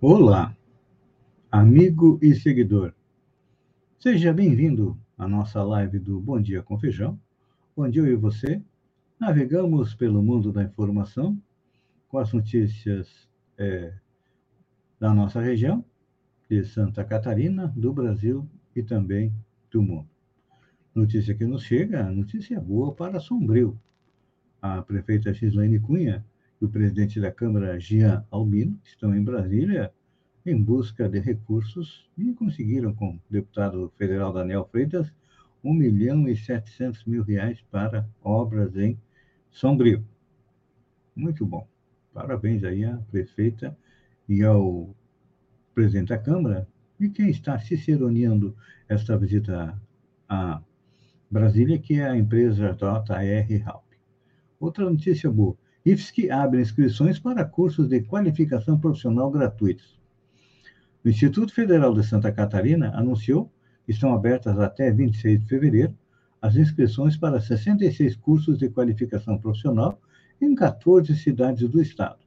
Olá, amigo e seguidor. Seja bem-vindo à nossa live do Bom Dia com Feijão, onde eu e você navegamos pelo mundo da informação com as notícias é, da nossa região, de Santa Catarina, do Brasil e também do mundo. Notícia que nos chega, notícia boa para Sombrio. A prefeita Gislaine Cunha e o presidente da Câmara, Gian Albino, estão em Brasília em busca de recursos e conseguiram, com o deputado federal Daniel Freitas, 1 milhão e 700 mil reais para obras em Sombrio. Muito bom. Parabéns aí à prefeita e ao presidente da Câmara e quem está ciceroneando esta visita a Brasília, que é a empresa JR Halp. Outra notícia boa. IFSC abre inscrições para cursos de qualificação profissional gratuitos. O Instituto Federal de Santa Catarina anunciou que estão abertas até 26 de fevereiro as inscrições para 66 cursos de qualificação profissional em 14 cidades do estado.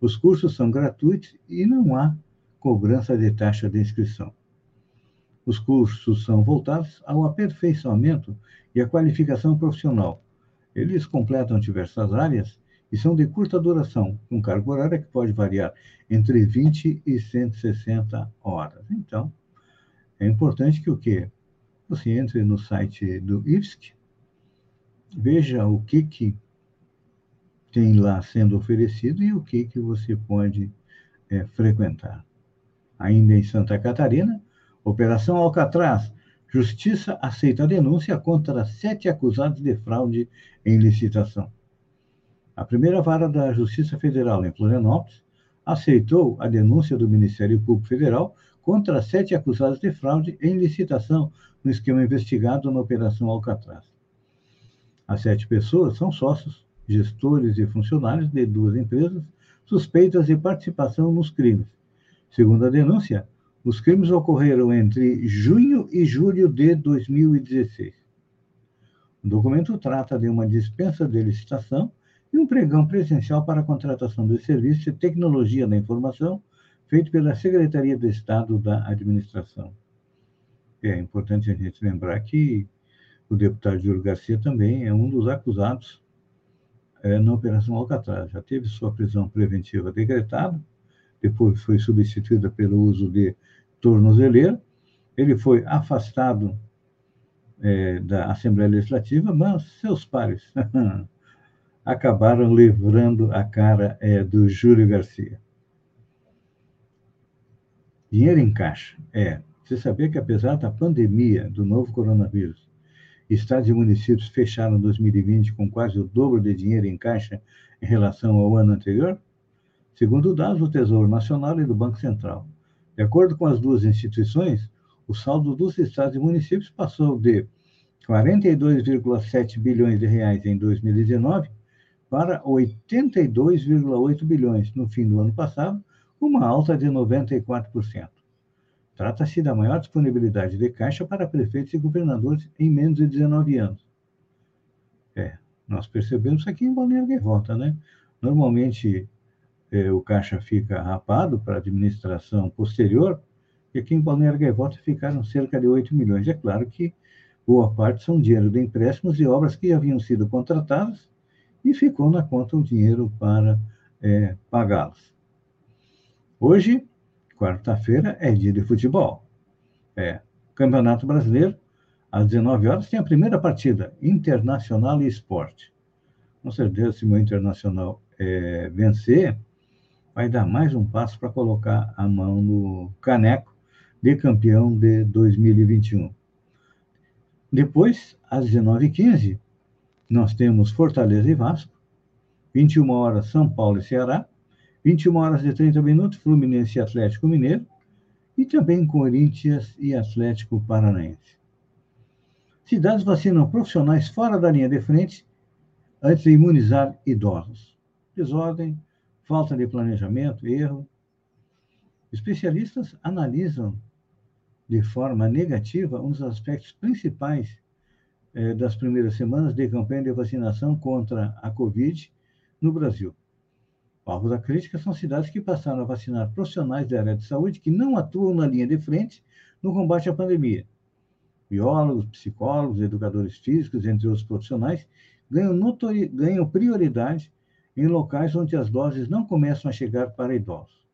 Os cursos são gratuitos e não há cobrança de taxa de inscrição. Os cursos são voltados ao aperfeiçoamento e à qualificação profissional. Eles completam diversas áreas e são de curta duração, com carga horária que pode variar entre 20 e 160 horas. Então, é importante que o quê? Você entre no site do IFSC, veja o que, que tem lá sendo oferecido e o que, que você pode é, frequentar. Ainda em Santa Catarina, Operação Alcatraz, Justiça aceita a denúncia contra sete acusados de fraude em licitação. A primeira vara da Justiça Federal em Florianópolis aceitou a denúncia do Ministério Público Federal contra sete acusados de fraude em licitação no esquema investigado na Operação Alcatraz. As sete pessoas são sócios, gestores e funcionários de duas empresas suspeitas de participação nos crimes. Segundo a denúncia, os crimes ocorreram entre junho e julho de 2016. O documento trata de uma dispensa de licitação e um pregão presencial para a contratação de serviços de tecnologia da informação feito pela Secretaria de Estado da Administração. É importante a gente lembrar que o deputado Júlio Garcia também é um dos acusados é, na Operação Alcatraz. Já teve sua prisão preventiva decretada, depois foi substituída pelo uso de tornozeleira. Ele foi afastado é, da Assembleia Legislativa, mas seus pares acabaram livrando a cara é, do Júlio Garcia. Dinheiro em caixa. É. Você sabia que, apesar da pandemia do novo coronavírus, estados e municípios fecharam 2020 com quase o dobro de dinheiro em caixa em relação ao ano anterior? Segundo dados do Tesouro Nacional e do Banco Central. De acordo com as duas instituições, o saldo dos estados e municípios passou de 42,7 bilhões de reais em 2019 para 82,8 bilhões no fim do ano passado, uma alta de 94%. Trata-se da maior disponibilidade de caixa para prefeitos e governadores em menos de 19 anos. É, nós percebemos aqui em Balneário Gaivota, né? Normalmente é, o caixa fica rapado para administração posterior, e aqui em Balneário Gaivota ficaram cerca de 8 milhões. É claro que boa parte são dinheiro de empréstimos e obras que haviam sido contratadas e ficou na conta o dinheiro para é, pagá-las. Hoje, quarta-feira, é dia de futebol. É, Campeonato Brasileiro, às 19 horas, tem a primeira partida, Internacional e Esporte. Com certeza, se o Internacional é, vencer, vai dar mais um passo para colocar a mão no caneco de campeão de 2021. Depois, às 19h15, nós temos Fortaleza e Vasco, 21 horas São Paulo e Ceará, 21 horas e 30 minutos Fluminense e Atlético Mineiro, e também Corinthians e Atlético Paranaense. Cidades vacinam profissionais fora da linha de frente antes de imunizar idosos. Desordem, falta de planejamento, erro. Especialistas analisam de forma negativa um dos aspectos principais eh, das primeiras semanas de campanha de vacinação contra a Covid no Brasil. Alvo da crítica são cidades que passaram a vacinar profissionais da área de saúde que não atuam na linha de frente no combate à pandemia. Biólogos, psicólogos, educadores físicos, entre outros profissionais, ganham, notori... ganham prioridade em locais onde as doses não começam a chegar para idosos.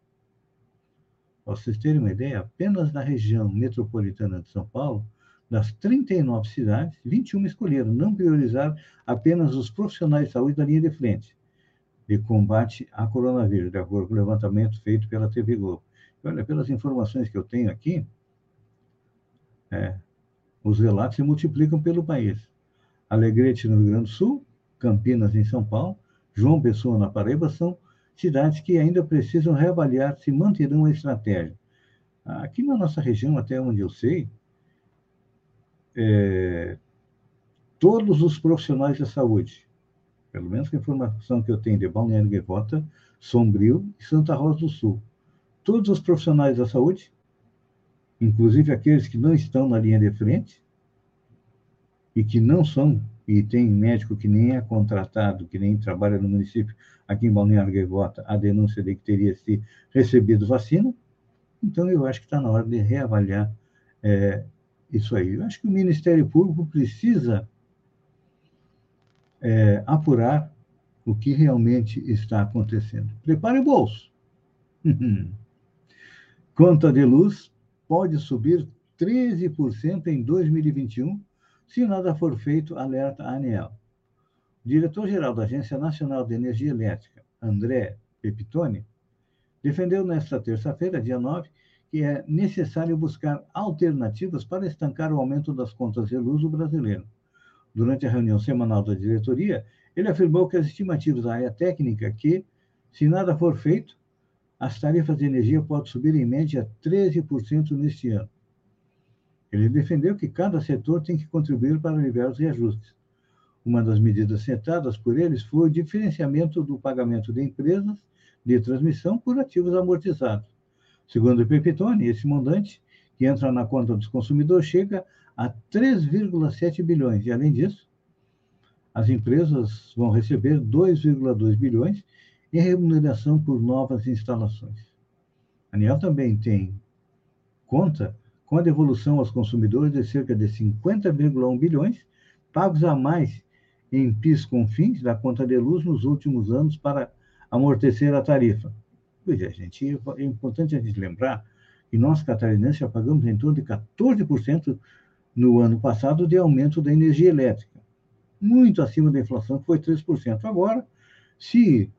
Para vocês terem uma ideia, apenas na região metropolitana de São Paulo, das 39 cidades, 21 escolheram não priorizar apenas os profissionais de saúde da linha de frente de combate a coronavírus, de acordo com o levantamento feito pela TV Globo. olha, pelas informações que eu tenho aqui, é, os relatos se multiplicam pelo país. Alegrete, no Rio Grande do Sul, Campinas, em São Paulo, João Pessoa, na Paraíba, são cidades que ainda precisam reavaliar se manterão a estratégia. Aqui na nossa região, até onde eu sei, é, todos os profissionais da saúde, pelo menos a informação que eu tenho de Balneário Gaivota, Sombrio e Santa Rosa do Sul, todos os profissionais da saúde, inclusive aqueles que não estão na linha de frente e que não são, e tem médico que nem é contratado, que nem trabalha no município, aqui em Balneário Gaivota, a denúncia de que teria se recebido vacina, então eu acho que está na hora de reavaliar é, isso aí. Eu acho que o Ministério Público precisa é, apurar o que realmente está acontecendo. Prepare o bolso. Conta de luz pode subir 13% em 2021 se nada for feito, alerta a ANEEL. O diretor-geral da Agência Nacional de Energia Elétrica, André Pepitone, defendeu nesta terça-feira, dia 9, que é necessário buscar alternativas para estancar o aumento das contas de luz do brasileiro. Durante a reunião semanal da diretoria, ele afirmou que as estimativas da área técnica que, se nada for feito, as tarifas de energia podem subir em média 13% neste ano. Ele defendeu que cada setor tem que contribuir para aliviar os reajustes. Uma das medidas sentadas por eles foi o diferenciamento do pagamento de empresas de transmissão por ativos amortizados. Segundo o Pepitone, esse montante, que entra na conta dos consumidores, chega a 3,7 bilhões. E, além disso, as empresas vão receber 2,2 bilhões em remuneração por novas instalações. A ANEL também tem conta com a devolução aos consumidores de cerca de 50,1 bilhões pagos a mais em PIS com fins da conta de luz nos últimos anos para amortecer a tarifa. Pois é, gente, é importante a gente lembrar que nós, catarinenses, já pagamos em torno de 14% no ano passado de aumento da energia elétrica, muito acima da inflação, que foi 3%. Agora, se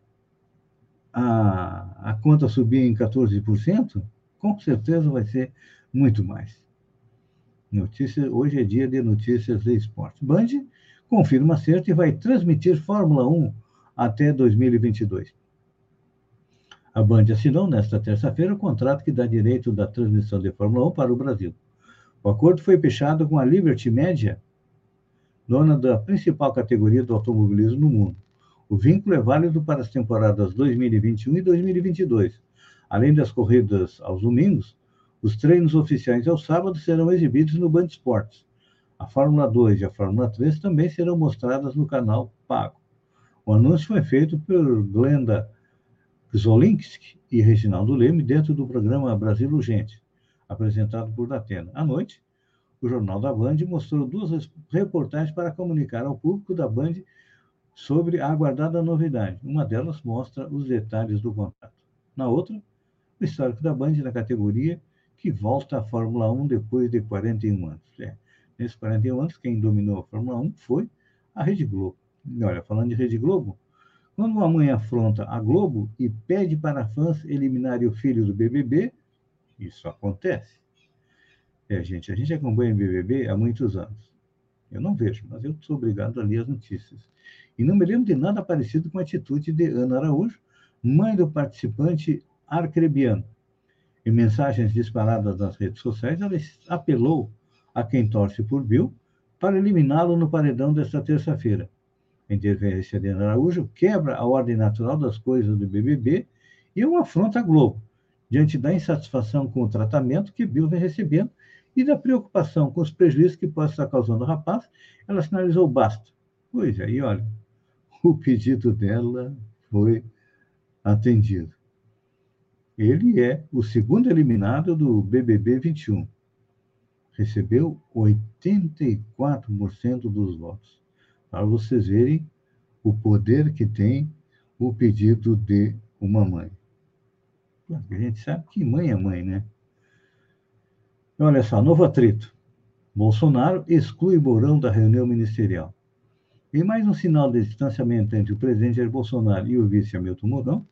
a, a conta subir em 14%, com certeza vai ser muito mais. Notícia, hoje é dia de notícias de esporte. Band confirma acerto e vai transmitir Fórmula 1 até 2022. A Band assinou nesta terça-feira o contrato que dá direito da transmissão de Fórmula 1 para o Brasil. O acordo foi fechado com a Liberty Media, dona da principal categoria do automobilismo no mundo. O vínculo é válido para as temporadas 2021 e 2022. Além das corridas aos domingos, os treinos oficiais aos sábados serão exibidos no Band Esportes. A Fórmula 2 e a Fórmula 3 também serão mostradas no canal pago. O anúncio foi feito por Glenda Zolinski e Reginaldo Leme dentro do programa Brasil Urgente, apresentado por Datena. À noite, o Jornal da Band mostrou duas reportagens para comunicar ao público da Band sobre a aguardada novidade. Uma delas mostra os detalhes do contrato. Na outra, o histórico da Band na categoria que volta à Fórmula 1 depois de 41 anos. É, nesses 41 anos, quem dominou a Fórmula 1 foi a Rede Globo. E olha, falando de Rede Globo, quando uma mãe afronta a Globo e pede para fãs eliminarem o filho do BBB, isso acontece. É, gente, a gente acompanha o BBB há muitos anos. Eu não vejo, mas eu sou obrigado a ler as notícias. E não me lembro de nada parecido com a atitude de Ana Araújo, mãe do participante arcrebiano. Em mensagens disparadas nas redes sociais, ela apelou a quem torce por Bill para eliminá-lo no paredão desta terça-feira a interferência de Araújo quebra a ordem natural das coisas do BBB e é uma afronta à Globo, diante da insatisfação com o tratamento que Bill vem recebendo e da preocupação com os prejuízos que possa estar causando ao rapaz, ela sinalizou basta. Pois aí, olha, o pedido dela foi atendido. Ele é o segundo eliminado do BBB 21. Recebeu 84% dos votos. Para vocês verem o poder que tem o pedido de uma mãe. A gente sabe que mãe é mãe, né? Olha só, novo atrito. Bolsonaro exclui Mourão da reunião ministerial. Em mais um sinal de distanciamento entre o presidente Jair Bolsonaro e o vice Hamilton Mourão,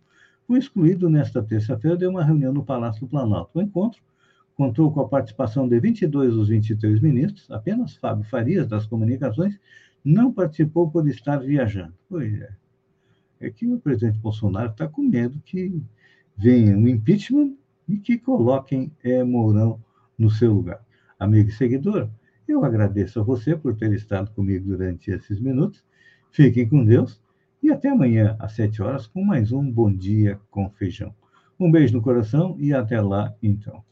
foi excluído nesta terça-feira de uma reunião no Palácio do Planalto. O encontro contou com a participação de 22 dos 23 ministros, apenas Fábio Farias, das comunicações, não participou por estar viajando. Pois é. É que o presidente Bolsonaro está com medo que venha um impeachment e que coloquem é, Mourão no seu lugar. Amigo e seguidor, eu agradeço a você por ter estado comigo durante esses minutos. Fiquem com Deus e até amanhã às sete horas com mais um Bom Dia com Feijão. Um beijo no coração e até lá, então.